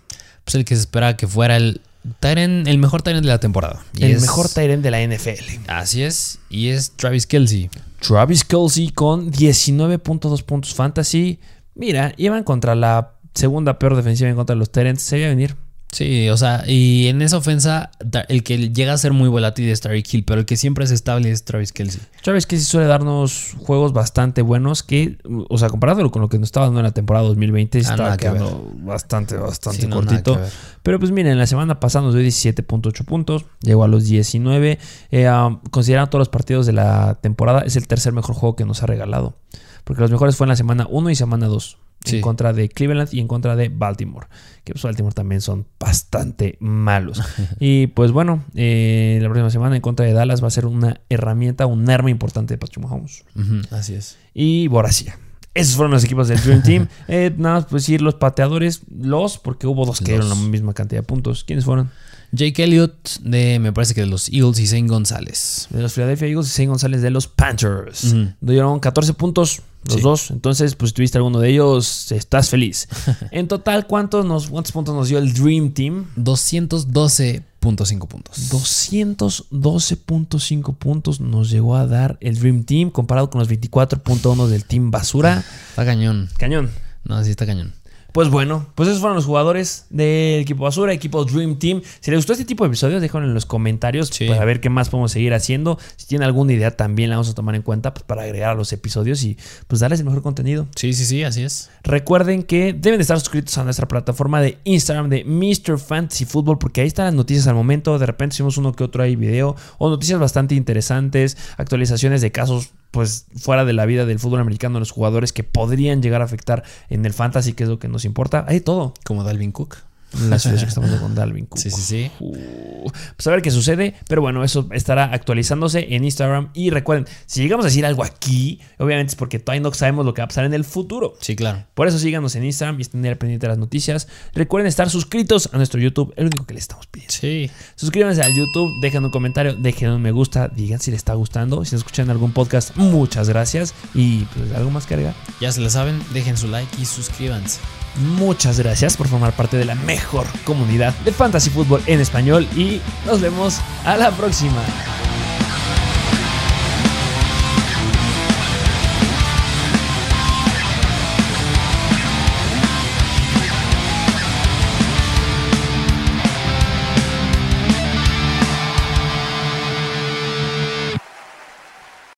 Pues el que se esperaba que fuera el tight end, el mejor tight end de la temporada. Y el es- mejor Tyrant de la NFL. Así es, y es Travis Kelsey. Travis Kelsey con 19.2 puntos fantasy. Mira, iban contra la segunda peor defensiva en contra de los Tyrants. Se veía venir. Sí, o sea, y en esa ofensa, el que llega a ser muy volátil es Tyreek Hill, pero el que siempre es estable es Travis Kelsey. Travis Kelsey suele darnos juegos bastante buenos que, o sea, comparándolo con lo que nos estaba dando en la temporada 2020, se Ah, que quedando bastante, bastante Sí, cortito. Pero pues miren, la semana pasada nos dio 17.8 puntos, llegó a los 19. Eh, um, considerando todos los partidos de la temporada, es el tercer mejor juego que nos ha regalado. porque los mejores fue en la semana 1 y semana 2. Sí. En contra de Cleveland y en contra de Baltimore. Que pues Baltimore también son bastante malos. y pues bueno, eh, la próxima semana en contra de Dallas va a ser una herramienta, un arma importante de Patrick Mahomes. Así es. Y Borussia. Esos fueron los equipos del Dream Team. Eh, nada más pues decir los pateadores, los, porque hubo dos que dieron la misma cantidad de puntos. ¿Quiénes fueron? Jake Elliott de, me parece que de los Eagles y Zane González. De los Philadelphia Eagles y Zane González de los Panthers. Dieron 14 puntos los Sí. dos. Entonces, pues si tuviste alguno de ellos, estás feliz. en total, ¿cuántos, nos, ¿cuántos puntos nos dio el Dream Team? 212.5 puntos. 212.5 puntos nos llegó a dar el Dream Team comparado con los 24.1 del Team Basura. Está cañón. Cañón. No, sí está cañón. Pues bueno, pues esos fueron los jugadores del equipo Basura, equipo Dream Team. Si les gustó este tipo de episodios, déjenlo en los comentarios Sí. para ver qué más podemos seguir haciendo. Si tienen alguna idea, también la vamos a tomar en cuenta pues, para agregar a los episodios y pues darles el mejor contenido. Sí, sí, sí, así es. Recuerden que deben de estar suscritos a nuestra plataforma de Instagram de Mr. Fantasy Football porque ahí están las noticias al momento. De repente hicimos uno que otro ahí video o noticias bastante interesantes, actualizaciones de casos pues fuera de la vida del fútbol americano, los jugadores que podrían llegar a afectar en el fantasy, que es lo que nos importa. Hay todo. Como Dalvin Cook. La situación que estamos con Dalvin Cook. Sí, sí, sí. Uh, pues a ver qué sucede. Pero bueno, eso estará actualizándose en Instagram. Y recuerden, si llegamos a decir algo aquí, obviamente es porque todavía no sabemos lo que va a pasar en el futuro. Sí, claro. Por eso síganos en Instagram y estén al pendiente de las noticias. Recuerden estar suscritos a nuestro YouTube, el único que les estamos pidiendo. Sí. Suscríbanse al YouTube, dejen un comentario, dejen un me gusta, digan si les está gustando. Si nos escuchan en algún podcast, muchas gracias. Y pues algo más que agregar. Ya se la saben, dejen su like y suscríbanse. Muchas gracias por formar parte de la mejor comunidad de fantasy fútbol en español y nos vemos a la próxima.